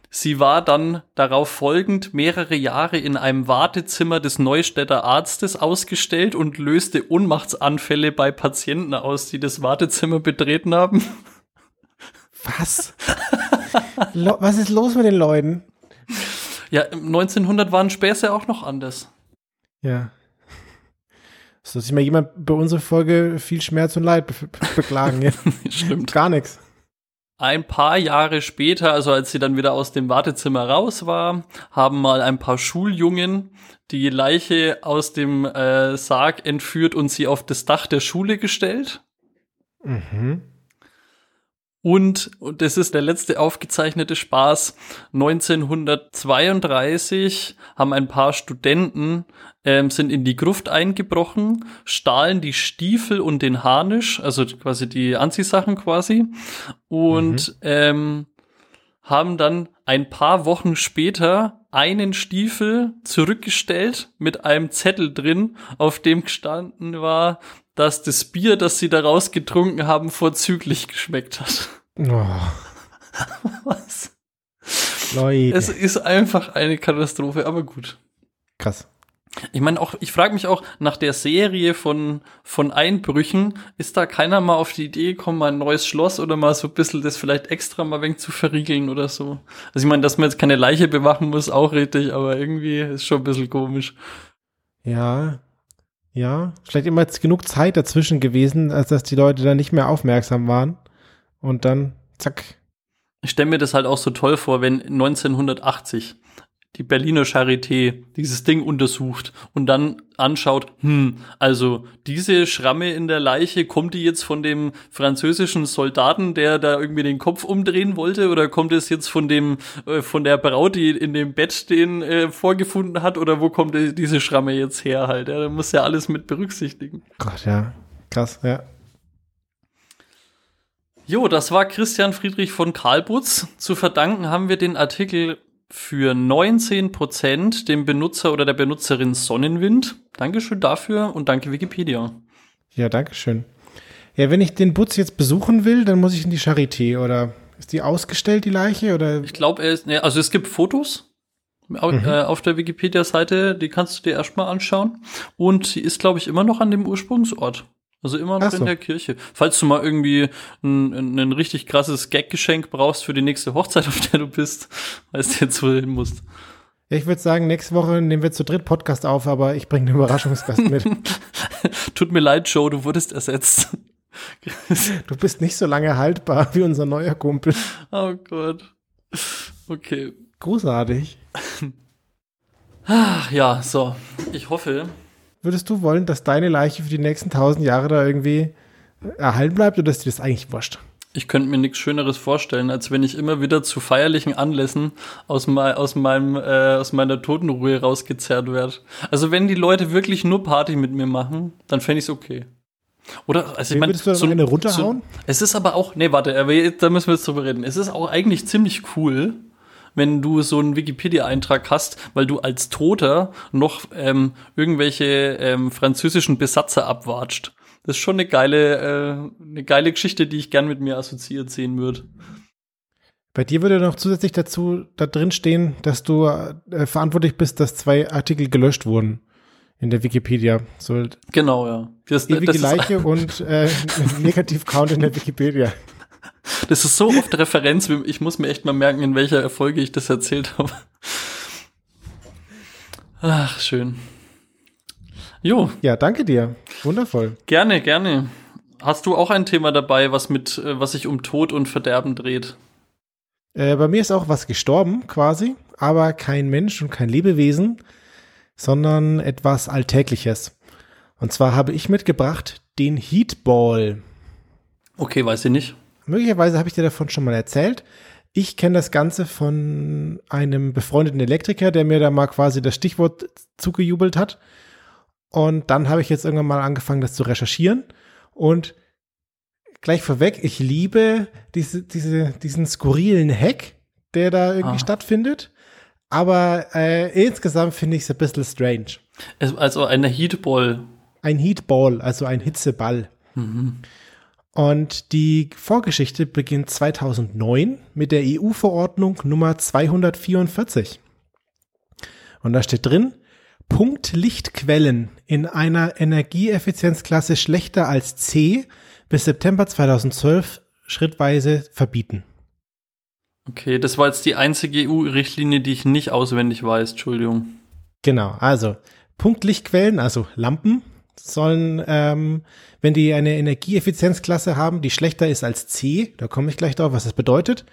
sie war dann darauf folgend mehrere Jahre in einem Wartezimmer des Neustädter Arztes ausgestellt und löste Ohnmachtsanfälle bei Patienten aus, die das Wartezimmer betreten haben. Was? Was ist los mit den Leuten? Ja, 1900 waren Späße auch noch anders. Ja. Soll sich mal jemand bei unserer Folge viel Schmerz und Leid be beklagen? Ja? Stimmt. Gar nichts. Ein paar Jahre später, also als sie dann wieder aus dem Wartezimmer raus war, haben mal ein paar Schuljungen die Leiche aus dem äh, Sarg entführt und sie auf das Dach der Schule gestellt. Mhm. Und, und das ist der letzte aufgezeichnete Spaß, 1932 haben ein paar Studenten ähm, sind in die Gruft eingebrochen, stahlen die Stiefel und den Harnisch, also quasi die Anziehsachen quasi, und mhm. ähm, haben dann ein paar Wochen später einen Stiefel zurückgestellt mit einem Zettel drin, auf dem gestanden war, dass das Bier, das sie daraus getrunken haben, vorzüglich geschmeckt hat. Oh. Was? Leute. Es ist einfach eine Katastrophe, aber gut. Krass. Ich meine auch, ich frage mich auch nach der Serie von, von Einbrüchen, ist da keiner mal auf die Idee gekommen, mal ein neues Schloss oder mal so ein bisschen das vielleicht extra mal wenig zu verriegeln oder so? Also ich meine, dass man jetzt keine Leiche bewachen muss, auch richtig, aber irgendwie ist schon ein bisschen komisch. Ja, ja, vielleicht immer jetzt genug Zeit dazwischen gewesen, als dass die Leute dann nicht mehr aufmerksam waren. Und dann, zack. Ich stelle mir das halt auch so toll vor, wenn 1980 die Berliner Charité dieses Ding untersucht und dann anschaut, hm, also diese Schramme in der Leiche, kommt die jetzt von dem französischen Soldaten, der da irgendwie den Kopf umdrehen wollte, oder kommt es jetzt von dem, äh, von der Braut, die in dem Bett den äh, vorgefunden hat, oder wo kommt die, diese Schramme jetzt her halt? Ja, da muss ja alles mit berücksichtigen. Gott, ja. Krass, ja. Jo, das war Christian Friedrich von Karlbutz. Zu verdanken haben wir den Artikel für 19 Prozent dem Benutzer oder der Benutzerin Sonnenwind. Dankeschön dafür und danke Wikipedia. Ja, Dankeschön. Ja, wenn ich den Butz jetzt besuchen will, dann muss ich in die Charité oder ist die ausgestellt, die Leiche? Oder? Ich glaube, er ist, ne, also es gibt Fotos mhm. äh, auf der Wikipedia-Seite, die kannst du dir erstmal anschauen. Und sie ist, glaube ich, immer noch an dem Ursprungsort. Also immer noch so. in der Kirche. Falls du mal irgendwie ein, ein richtig krasses Gag-Geschenk brauchst für die nächste Hochzeit, auf der du bist, weißt du jetzt, wo du hin musst. Ich würde sagen, nächste Woche nehmen wir zu dritt Podcast auf, aber ich bringe einen Überraschungsgast mit. Tut mir leid, Joe, du wurdest ersetzt. du bist nicht so lange haltbar wie unser neuer Kumpel. Oh Gott. Okay. Großartig. Ach, ja, so. Ich hoffe, Würdest du wollen, dass deine Leiche für die nächsten tausend Jahre da irgendwie erhalten bleibt oder ist dir das eigentlich wurscht? Ich könnte mir nichts Schöneres vorstellen, als wenn ich immer wieder zu feierlichen Anlässen aus, mein, aus, meinem, äh, aus meiner Totenruhe rausgezerrt werde. Also wenn die Leute wirklich nur Party mit mir machen, dann fände ich es okay. Oder, also ich meine, so, eine runterhauen? So, es ist aber auch, nee, warte, da müssen wir jetzt drüber reden. Es ist auch eigentlich ziemlich cool, wenn du so einen Wikipedia-Eintrag hast, weil du als Toter noch ähm, irgendwelche ähm, französischen Besatzer abwatscht. Das ist schon eine geile, äh, eine geile Geschichte, die ich gern mit mir assoziiert sehen würde. Bei dir würde noch zusätzlich dazu da drin stehen, dass du äh, verantwortlich bist, dass zwei Artikel gelöscht wurden in der Wikipedia. So genau, ja. Das, ewige das Leiche und äh, Negativ-Count in der Wikipedia. Das ist so oft Referenz, ich muss mir echt mal merken, in welcher Erfolge ich das erzählt habe. Ach, schön. Jo. Ja, danke dir. Wundervoll. Gerne, gerne. Hast du auch ein Thema dabei, was mit, äh, was sich um Tod und Verderben dreht? Äh, bei mir ist auch was gestorben, quasi, aber kein Mensch und kein Lebewesen, sondern etwas Alltägliches. Und zwar habe ich mitgebracht den Heatball. Okay, weiß ich nicht. Möglicherweise habe ich dir davon schon mal erzählt. Ich kenne das Ganze von einem befreundeten Elektriker, der mir da mal quasi das Stichwort zugejubelt hat. Und dann habe ich jetzt irgendwann mal angefangen, das zu recherchieren. Und gleich vorweg, ich liebe diese, diese, diesen skurrilen Hack, der da irgendwie ah. stattfindet. Aber äh, insgesamt finde ich es ein bisschen strange. Also eine Heatball. Ein Heatball, also ein Hitzeball. Mhm. Und die Vorgeschichte beginnt 2009 mit der EU-Verordnung Nummer 244. Und da steht drin, Punktlichtquellen in einer Energieeffizienzklasse schlechter als C bis September 2012 schrittweise verbieten. Okay, das war jetzt die einzige EU-Richtlinie, die ich nicht auswendig weiß, Entschuldigung. Genau, also Punktlichtquellen, also Lampen, sollen, ähm, wenn die eine Energieeffizienzklasse haben, die schlechter ist als C, da komme ich gleich drauf, was das bedeutet,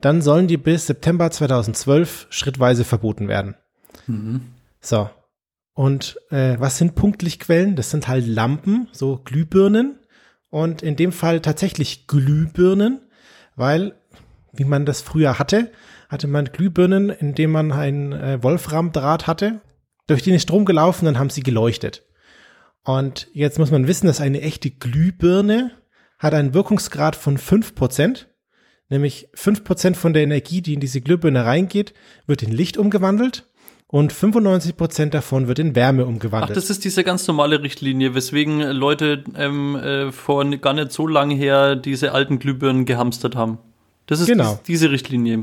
dann sollen die bis September 2012 schrittweise verboten werden. Mhm. So, und äh, was sind Punktlichtquellen? Das sind halt Lampen, so Glühbirnen. Und in dem Fall tatsächlich Glühbirnen, weil, wie man das früher hatte, hatte man Glühbirnen, indem man ein äh, Wolframdraht hatte. Durch den ist Strom gelaufen, dann haben sie geleuchtet. Und jetzt muss man wissen, dass eine echte Glühbirne hat einen Wirkungsgrad von fünf Prozent. Nämlich fünf Prozent von der Energie, die in diese Glühbirne reingeht, wird in Licht umgewandelt und 95 Prozent davon wird in Wärme umgewandelt. Ach, das ist diese ganz normale Richtlinie, weswegen Leute ähm, äh, vor gar nicht so lange her diese alten Glühbirnen gehamstert haben. Das ist genau. dies, diese Richtlinie.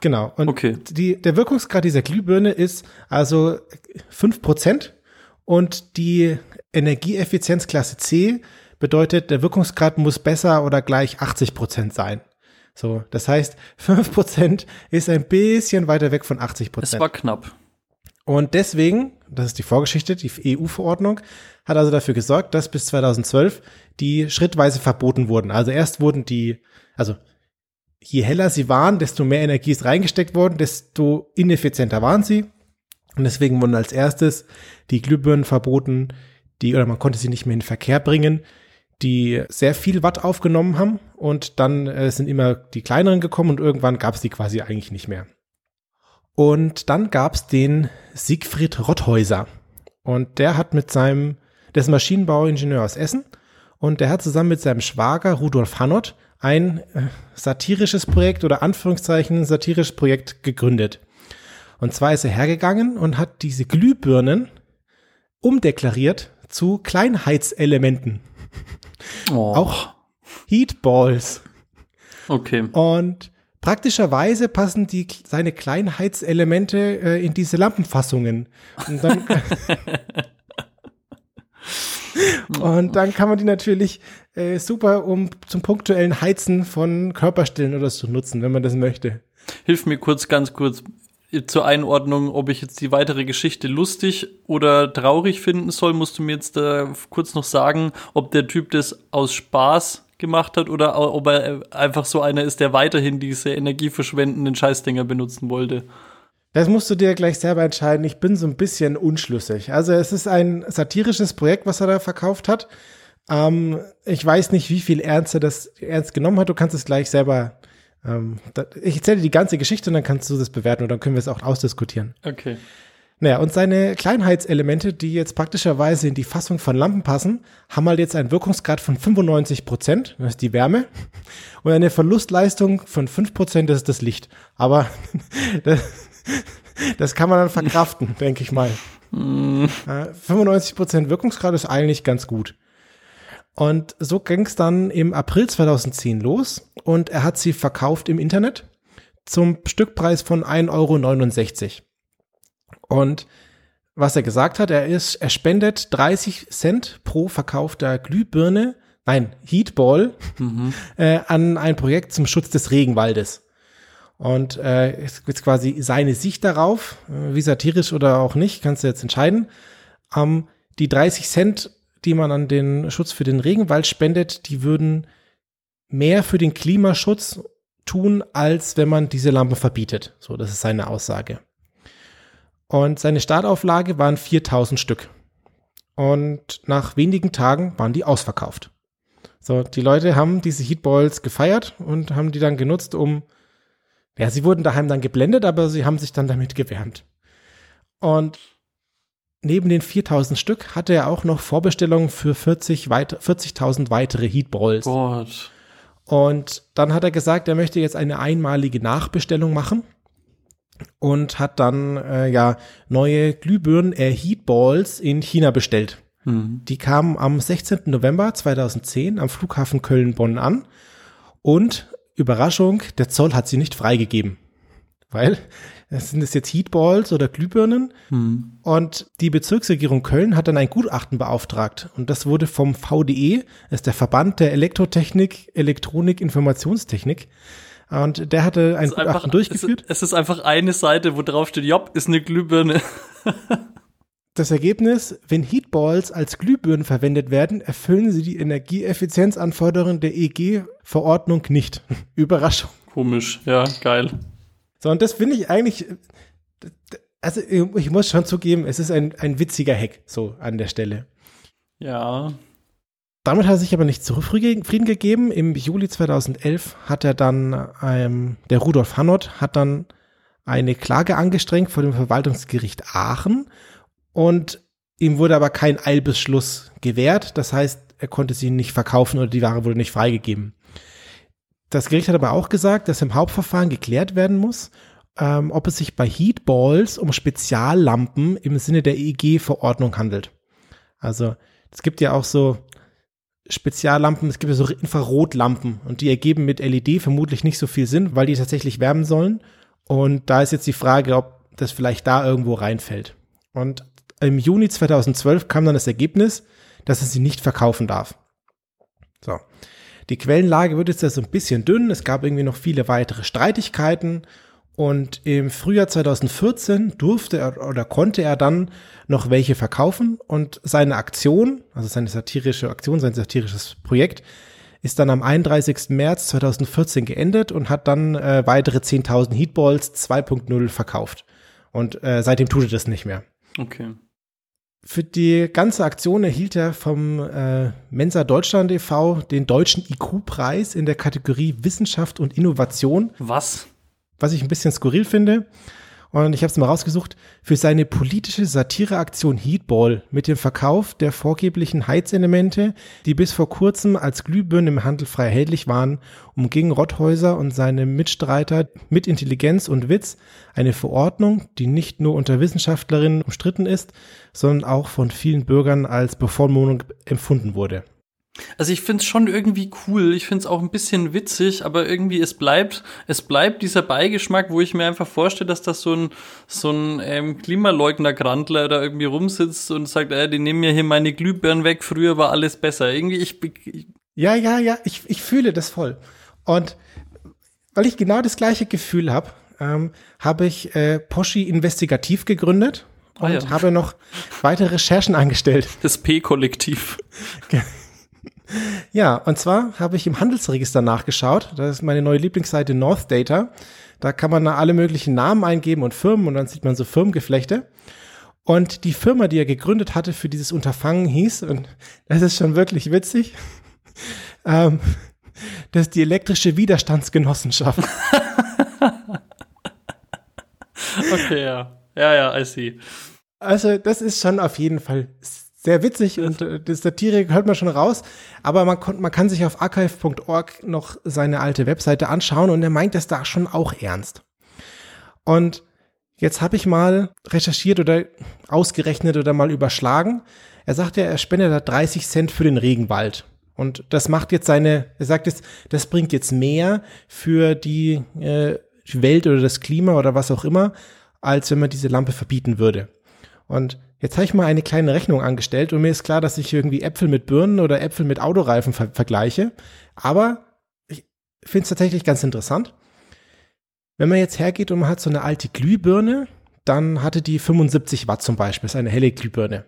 Genau. Und okay. die, der Wirkungsgrad dieser Glühbirne ist also 5 Prozent und die Energieeffizienzklasse C bedeutet, der Wirkungsgrad muss besser oder gleich 80 Prozent sein. So, das heißt, 5 Prozent ist ein bisschen weiter weg von 80 Prozent. Es war knapp. Und deswegen, das ist die Vorgeschichte, die EU-Verordnung hat also dafür gesorgt, dass bis 2012 die schrittweise verboten wurden. Also erst wurden die, also je heller sie waren, desto mehr Energie ist reingesteckt worden, desto ineffizienter waren sie. Und deswegen wurden als erstes die Glühbirnen verboten, die, oder man konnte sie nicht mehr in den Verkehr bringen, die sehr viel Watt aufgenommen haben. Und dann äh, sind immer die kleineren gekommen und irgendwann gab es die quasi eigentlich nicht mehr. Und dann gab's den Siegfried Rotthäuser. Und der hat mit seinem, der Maschinenbauingenieur aus Essen. Und der hat zusammen mit seinem Schwager Rudolf Hannott ein äh, satirisches Projekt oder Anführungszeichen satirisches Projekt gegründet. Und zwar ist er hergegangen und hat diese Glühbirnen umdeklariert zu Kleinheitselementen. Oh. Auch Heatballs. Okay. Und Praktischerweise passen die, seine Kleinheitselemente äh, in diese Lampenfassungen. Und dann, und dann kann man die natürlich äh, super um zum punktuellen Heizen von Körperstellen oder so nutzen, wenn man das möchte. Hilf mir kurz, ganz kurz zur Einordnung, ob ich jetzt die weitere Geschichte lustig oder traurig finden soll, musst du mir jetzt äh, kurz noch sagen, ob der Typ das aus Spaß gemacht hat oder ob er einfach so einer ist, der weiterhin diese energieverschwendenden Scheißdinger benutzen wollte. Das musst du dir gleich selber entscheiden. Ich bin so ein bisschen unschlüssig. Also es ist ein satirisches Projekt, was er da verkauft hat. Ähm, ich weiß nicht, wie viel ernst er das ernst genommen hat. Du kannst es gleich selber. Ähm, ich erzähle dir die ganze Geschichte und dann kannst du das bewerten und dann können wir es auch ausdiskutieren. Okay. Naja, und seine Kleinheitselemente, die jetzt praktischerweise in die Fassung von Lampen passen, haben halt jetzt einen Wirkungsgrad von 95 Prozent, das ist die Wärme, und eine Verlustleistung von 5 Prozent, das ist das Licht. Aber das, das kann man dann verkraften, denke ich mal. 95 Prozent Wirkungsgrad ist eigentlich ganz gut. Und so ging es dann im April 2010 los und er hat sie verkauft im Internet zum Stückpreis von 1,69 Euro. Und was er gesagt hat, er ist, er spendet 30 Cent pro verkaufter Glühbirne, nein, Heatball, mhm. äh, an ein Projekt zum Schutz des Regenwaldes. Und äh, ist quasi seine Sicht darauf, äh, wie satirisch oder auch nicht, kannst du jetzt entscheiden. Ähm, die 30 Cent, die man an den Schutz für den Regenwald spendet, die würden mehr für den Klimaschutz tun, als wenn man diese Lampen verbietet. So, das ist seine Aussage. Und seine Startauflage waren 4000 Stück. Und nach wenigen Tagen waren die ausverkauft. So, die Leute haben diese Heatballs gefeiert und haben die dann genutzt, um, ja, sie wurden daheim dann geblendet, aber sie haben sich dann damit gewärmt. Und neben den 4000 Stück hatte er auch noch Vorbestellungen für 40 weit 40.000 weitere Heatballs. Gott. Und dann hat er gesagt, er möchte jetzt eine einmalige Nachbestellung machen und hat dann äh, ja neue Glühbirnen, äh, Heatballs in China bestellt. Mhm. Die kamen am 16. November 2010 am Flughafen Köln-Bonn an und Überraschung, der Zoll hat sie nicht freigegeben. Weil sind es jetzt Heatballs oder Glühbirnen mhm. und die Bezirksregierung Köln hat dann ein Gutachten beauftragt und das wurde vom VDE, das ist der Verband der Elektrotechnik, Elektronik, Informationstechnik, und der hatte ein Gutachten einfach, durchgeführt. Es ist, es ist einfach eine Seite, wo drauf steht, Job ist eine Glühbirne. Das Ergebnis, wenn Heatballs als Glühbirnen verwendet werden, erfüllen sie die Energieeffizienzanforderungen der EG-Verordnung nicht. Überraschung. Komisch, ja, geil. So, und das finde ich eigentlich, also ich muss schon zugeben, es ist ein, ein witziger Hack, so an der Stelle. Ja, damit hat er sich aber nicht zufrieden gegeben. Im Juli 2011 hat er dann, ähm, der Rudolf Hannott hat dann eine Klage angestrengt vor dem Verwaltungsgericht Aachen und ihm wurde aber kein Eilbeschluss gewährt. Das heißt, er konnte sie nicht verkaufen oder die Ware wurde nicht freigegeben. Das Gericht hat aber auch gesagt, dass im Hauptverfahren geklärt werden muss, ähm, ob es sich bei Heatballs um Speziallampen im Sinne der EEG-Verordnung handelt. Also es gibt ja auch so Speziallampen, es gibt ja so Infrarotlampen und die ergeben mit LED vermutlich nicht so viel Sinn, weil die tatsächlich wärmen sollen. Und da ist jetzt die Frage, ob das vielleicht da irgendwo reinfällt. Und im Juni 2012 kam dann das Ergebnis, dass es sie nicht verkaufen darf. So. Die Quellenlage wird jetzt so ein bisschen dünn. Es gab irgendwie noch viele weitere Streitigkeiten und im Frühjahr 2014 durfte er oder konnte er dann noch welche verkaufen und seine Aktion, also seine satirische Aktion, sein satirisches Projekt, ist dann am 31. März 2014 geendet und hat dann äh, weitere 10.000 Heatballs 2.0 verkauft. Und äh, seitdem tut er das nicht mehr. Okay. Für die ganze Aktion erhielt er vom äh, Mensa Deutschland e.V. den deutschen IQ-Preis in der Kategorie Wissenschaft und Innovation. Was? was ich ein bisschen skurril finde. Und ich habe es mal rausgesucht, für seine politische Satireaktion Heatball mit dem Verkauf der vorgeblichen Heizelemente, die bis vor kurzem als Glühbirnen im Handel frei erhältlich waren, umging Rotthäuser und seine Mitstreiter mit Intelligenz und Witz eine Verordnung, die nicht nur unter Wissenschaftlerinnen umstritten ist, sondern auch von vielen Bürgern als Bevormundung empfunden wurde. Also ich find's schon irgendwie cool, ich find's auch ein bisschen witzig, aber irgendwie es bleibt, es bleibt dieser Beigeschmack, wo ich mir einfach vorstelle, dass das so ein so ein ähm, Klimaleugner-Grandler da irgendwie rumsitzt und sagt, äh, die nehmen mir hier meine Glühbirnen weg, früher war alles besser. Irgendwie ich, ich Ja, ja, ja, ich, ich fühle das voll. Und weil ich genau das gleiche Gefühl habe, ähm, habe ich äh, Poschi Investigativ gegründet und ah, ja. habe noch weitere Recherchen angestellt. Das P-Kollektiv. Ja, und zwar habe ich im Handelsregister nachgeschaut. Das ist meine neue Lieblingsseite North Data. Da kann man da alle möglichen Namen eingeben und Firmen und dann sieht man so Firmengeflechte. Und die Firma, die er gegründet hatte für dieses Unterfangen hieß, und das ist schon wirklich witzig, ähm, das ist die elektrische Widerstandsgenossenschaft. okay, ja. Ja, ja, I see. Also, das ist schon auf jeden Fall sehr witzig und äh, die Satire hört man schon raus. Aber man, man kann sich auf archive.org noch seine alte Webseite anschauen und er meint es da schon auch ernst. Und jetzt habe ich mal recherchiert oder ausgerechnet oder mal überschlagen. Er sagt ja, er spendet da 30 Cent für den Regenwald. Und das macht jetzt seine, er sagt jetzt, das bringt jetzt mehr für die äh, Welt oder das Klima oder was auch immer, als wenn man diese Lampe verbieten würde. Und jetzt habe ich mal eine kleine Rechnung angestellt und mir ist klar, dass ich irgendwie Äpfel mit Birnen oder Äpfel mit Autoreifen ver vergleiche. Aber ich finde es tatsächlich ganz interessant. Wenn man jetzt hergeht und man hat so eine alte Glühbirne, dann hatte die 75 Watt zum Beispiel, ist eine helle Glühbirne.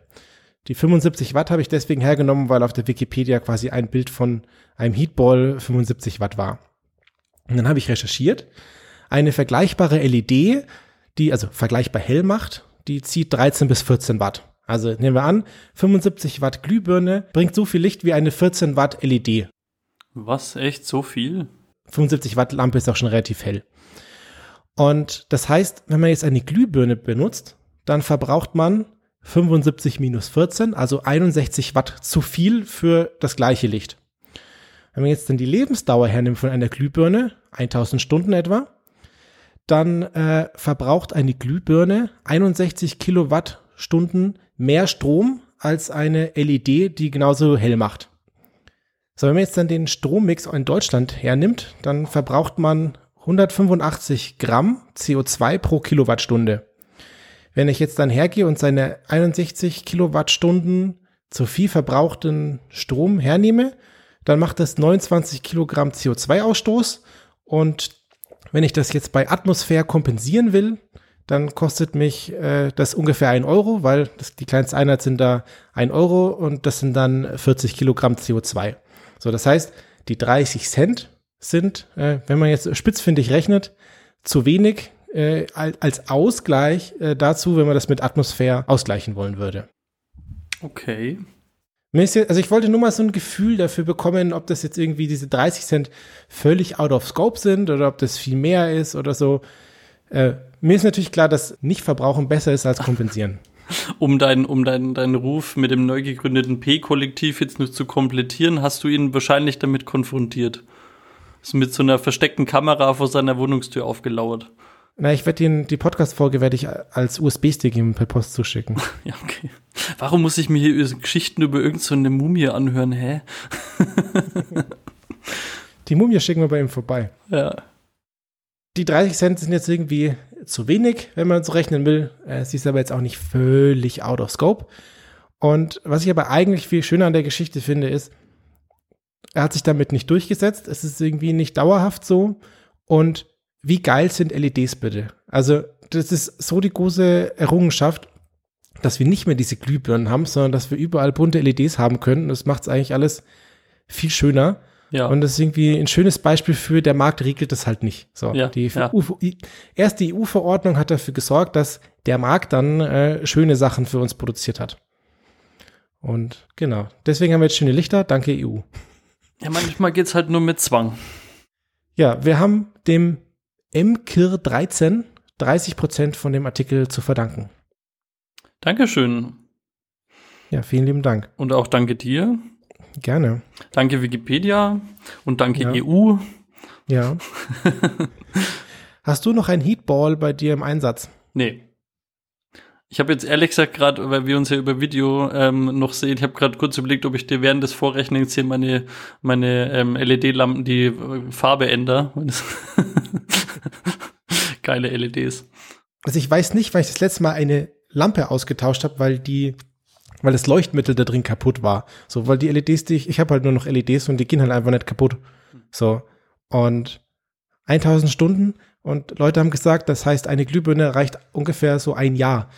Die 75 Watt habe ich deswegen hergenommen, weil auf der Wikipedia quasi ein Bild von einem Heatball 75 Watt war. Und dann habe ich recherchiert. Eine vergleichbare LED, die also vergleichbar hell macht, die zieht 13 bis 14 Watt. Also nehmen wir an, 75 Watt Glühbirne bringt so viel Licht wie eine 14 Watt LED. Was? Echt so viel? 75 Watt Lampe ist auch schon relativ hell. Und das heißt, wenn man jetzt eine Glühbirne benutzt, dann verbraucht man 75 minus 14, also 61 Watt zu viel für das gleiche Licht. Wenn man jetzt dann die Lebensdauer hernimmt von einer Glühbirne, 1000 Stunden etwa, dann äh, verbraucht eine Glühbirne 61 Kilowattstunden mehr Strom als eine LED, die genauso hell macht. So, wenn man jetzt dann den Strommix in Deutschland hernimmt, dann verbraucht man 185 Gramm CO2 pro Kilowattstunde. Wenn ich jetzt dann hergehe und seine 61 Kilowattstunden zu viel verbrauchten Strom hernehme, dann macht das 29 Kilogramm CO2-Ausstoß und wenn ich das jetzt bei Atmosphäre kompensieren will, dann kostet mich äh, das ungefähr ein Euro, weil das, die kleinste Einheit sind da ein Euro und das sind dann 40 Kilogramm CO2. So, das heißt, die 30 Cent sind, äh, wenn man jetzt spitzfindig rechnet, zu wenig äh, als Ausgleich äh, dazu, wenn man das mit Atmosphäre ausgleichen wollen würde. Okay. Also ich wollte nur mal so ein Gefühl dafür bekommen, ob das jetzt irgendwie diese 30 Cent völlig out of scope sind oder ob das viel mehr ist oder so. Äh, mir ist natürlich klar, dass nicht verbrauchen besser ist als kompensieren. Um deinen um dein, deinen Ruf mit dem neu gegründeten P-Kollektiv jetzt noch zu komplettieren, hast du ihn wahrscheinlich damit konfrontiert. Ist mit so einer versteckten Kamera vor seiner Wohnungstür aufgelauert. Na, ich werde Ihnen die Podcast-Folge werde ich als USB-Stick ihm per Post zuschicken. Ja, okay. Warum muss ich mir hier Geschichten über irgendeine so Mumie anhören, hä? die Mumie schicken wir bei ihm vorbei. Ja. Die 30 Cent sind jetzt irgendwie zu wenig, wenn man so rechnen will. Sie ist aber jetzt auch nicht völlig out of scope. Und was ich aber eigentlich viel schöner an der Geschichte finde, ist, er hat sich damit nicht durchgesetzt. Es ist irgendwie nicht dauerhaft so. Und wie geil sind LEDs bitte? Also, das ist so die große Errungenschaft, dass wir nicht mehr diese Glühbirnen haben, sondern dass wir überall bunte LEDs haben können. Das macht es eigentlich alles viel schöner. Ja. Und das ist irgendwie ein schönes Beispiel für, der Markt regelt das halt nicht. So, ja, die ja. EU, erst die EU-Verordnung hat dafür gesorgt, dass der Markt dann äh, schöne Sachen für uns produziert hat. Und genau, deswegen haben wir jetzt schöne Lichter, danke EU. Ja, manchmal geht's halt nur mit Zwang. Ja, wir haben dem MKIR 13 30 Prozent von dem Artikel zu verdanken. Dankeschön. Ja, vielen lieben Dank. Und auch danke dir. Gerne. Danke Wikipedia und danke ja. EU. Ja. Hast du noch ein Heatball bei dir im Einsatz? Nee. Ich habe jetzt ehrlich gesagt gerade, weil wir uns ja über Video ähm, noch sehen, ich habe gerade kurz überlegt, ob ich dir während des Vorrechnens hier meine, meine ähm, LED-Lampen die äh, Farbe ändere. Geile LEDs. Also ich weiß nicht, weil ich das letzte Mal eine Lampe ausgetauscht habe, weil die, weil das Leuchtmittel da drin kaputt war. So, weil die LEDs, die ich, ich habe halt nur noch LEDs und die gehen halt einfach nicht kaputt. So. Und 1000 Stunden und Leute haben gesagt, das heißt, eine Glühbirne reicht ungefähr so ein Jahr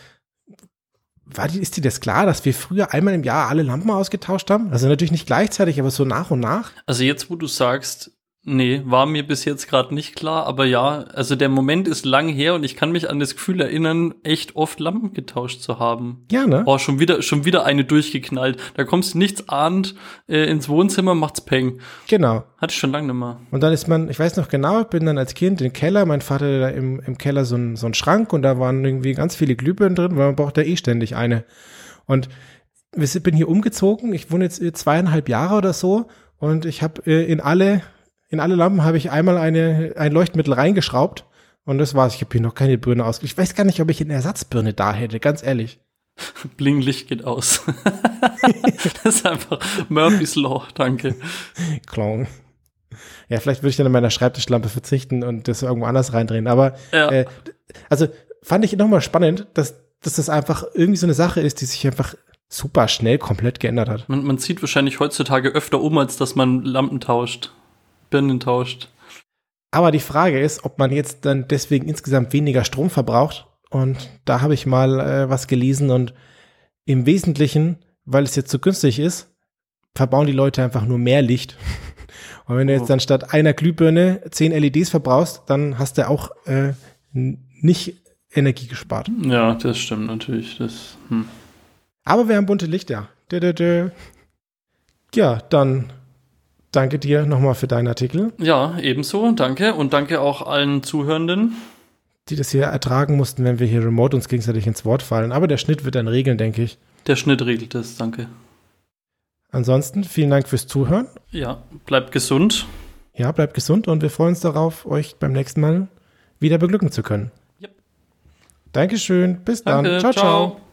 war die, ist dir das klar, dass wir früher einmal im Jahr alle Lampen ausgetauscht haben? Also natürlich nicht gleichzeitig, aber so nach und nach. Also jetzt, wo du sagst, Nee, war mir bis jetzt gerade nicht klar, aber ja, also der Moment ist lang her und ich kann mich an das Gefühl erinnern, echt oft Lampen getauscht zu haben. Ja, ne? Oh, schon wieder, schon wieder eine durchgeknallt. Da kommst du nichts ahnt äh, ins Wohnzimmer, macht's Peng. Genau. Hatte ich schon lange nicht mehr. Und dann ist man, ich weiß noch genau, ich bin dann als Kind in den Keller, mein Vater hatte da im, im Keller so ein, so Schrank und da waren irgendwie ganz viele Glühbirnen drin, weil man braucht da eh ständig eine. Und ich bin hier umgezogen, ich wohne jetzt zweieinhalb Jahre oder so und ich habe äh, in alle in alle Lampen habe ich einmal eine, ein Leuchtmittel reingeschraubt und das war's. Ich habe hier noch keine Birne aus. Ich weiß gar nicht, ob ich eine Ersatzbirne da hätte, ganz ehrlich. Blinglicht geht aus. das ist einfach Murphy's Law, danke. Clown. Ja, vielleicht würde ich dann in meiner Schreibtischlampe verzichten und das irgendwo anders reindrehen. Aber ja. äh, also fand ich nochmal spannend, dass, dass das einfach irgendwie so eine Sache ist, die sich einfach super schnell komplett geändert hat. Man, man zieht wahrscheinlich heutzutage öfter um, als dass man Lampen tauscht. Birnen tauscht. Aber die Frage ist, ob man jetzt dann deswegen insgesamt weniger Strom verbraucht. Und da habe ich mal äh, was gelesen und im Wesentlichen, weil es jetzt so günstig ist, verbauen die Leute einfach nur mehr Licht. Und wenn du jetzt dann statt einer Glühbirne zehn LEDs verbrauchst, dann hast du auch äh, nicht Energie gespart. Ja, das stimmt natürlich. Das, hm. Aber wir haben bunte Lichter. Ja, dann Danke dir nochmal für deinen Artikel. Ja, ebenso. Danke. Und danke auch allen Zuhörenden. Die das hier ertragen mussten, wenn wir hier remote uns gegenseitig ins Wort fallen. Aber der Schnitt wird dann regeln, denke ich. Der Schnitt regelt es, danke. Ansonsten vielen Dank fürs Zuhören. Ja, bleibt gesund. Ja, bleibt gesund und wir freuen uns darauf, euch beim nächsten Mal wieder beglücken zu können. Yep. Dankeschön. Bis dann. Danke, ciao. ciao. ciao.